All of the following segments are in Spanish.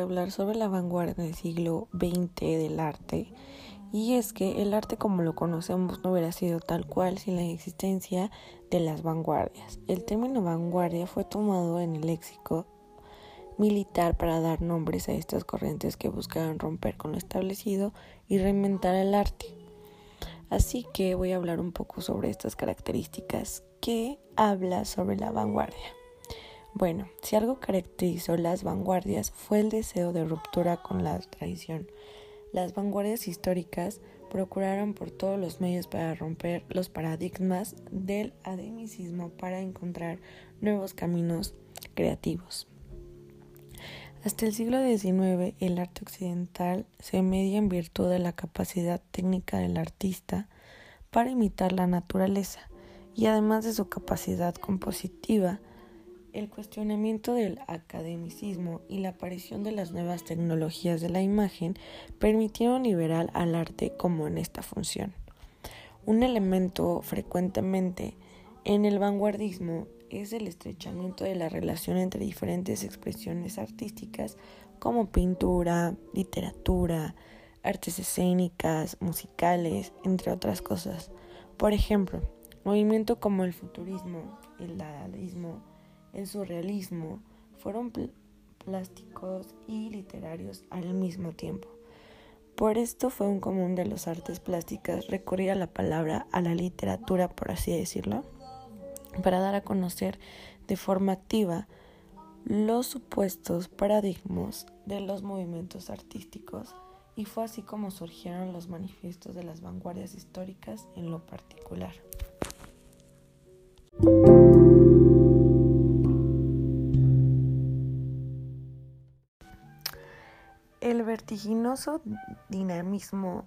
hablar sobre la vanguardia del siglo XX del arte. Y es que el arte como lo conocemos no hubiera sido tal cual sin la existencia de las vanguardias. El término vanguardia fue tomado en el léxico militar para dar nombres a estas corrientes que buscaban romper con lo establecido y reinventar el arte. Así que voy a hablar un poco sobre estas características que habla sobre la vanguardia. Bueno, si algo caracterizó las vanguardias fue el deseo de ruptura con la tradición. Las vanguardias históricas procuraron por todos los medios para romper los paradigmas del academicismo para encontrar nuevos caminos creativos. Hasta el siglo XIX, el arte occidental se media en virtud de la capacidad técnica del artista para imitar la naturaleza y además de su capacidad compositiva, el cuestionamiento del academicismo y la aparición de las nuevas tecnologías de la imagen permitieron liberar al arte como en esta función. Un elemento frecuentemente en el vanguardismo es el estrechamiento de la relación entre diferentes expresiones artísticas como pintura, literatura, artes escénicas, musicales, entre otras cosas. Por ejemplo, movimientos como el futurismo, el dadaísmo, el surrealismo fueron plásticos y literarios al mismo tiempo. Por esto fue un común de las artes plásticas recurrir a la palabra, a la literatura, por así decirlo, para dar a conocer de forma activa los supuestos paradigmas de los movimientos artísticos y fue así como surgieron los manifiestos de las vanguardias históricas en lo particular. El vertiginoso dinamismo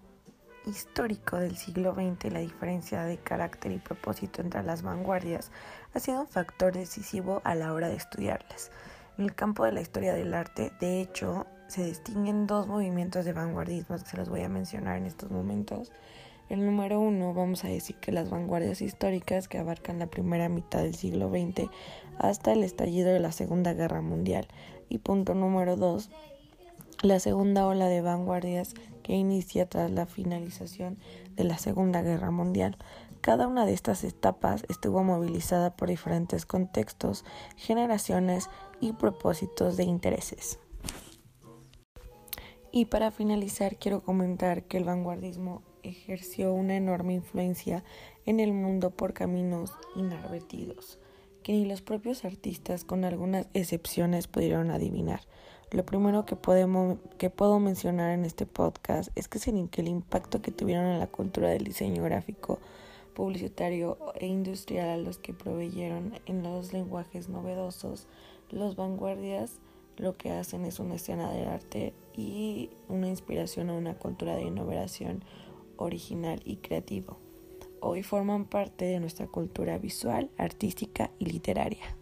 histórico del siglo XX y la diferencia de carácter y propósito entre las vanguardias ha sido un factor decisivo a la hora de estudiarlas. En el campo de la historia del arte, de hecho, se distinguen dos movimientos de vanguardismo que se los voy a mencionar en estos momentos. El número uno, vamos a decir que las vanguardias históricas que abarcan la primera mitad del siglo XX hasta el estallido de la Segunda Guerra Mundial. Y punto número dos, la segunda ola de vanguardias que inicia tras la finalización de la Segunda Guerra Mundial. Cada una de estas etapas estuvo movilizada por diferentes contextos, generaciones y propósitos de intereses. Y para finalizar quiero comentar que el vanguardismo ejerció una enorme influencia en el mundo por caminos inadvertidos, que ni los propios artistas, con algunas excepciones, pudieron adivinar. Lo primero que, podemos, que puedo mencionar en este podcast es que, sin el impacto que tuvieron en la cultura del diseño gráfico, publicitario e industrial a los que proveyeron en los lenguajes novedosos, los vanguardias lo que hacen es una escena del arte y una inspiración a una cultura de innovación original y creativo. Hoy forman parte de nuestra cultura visual, artística y literaria.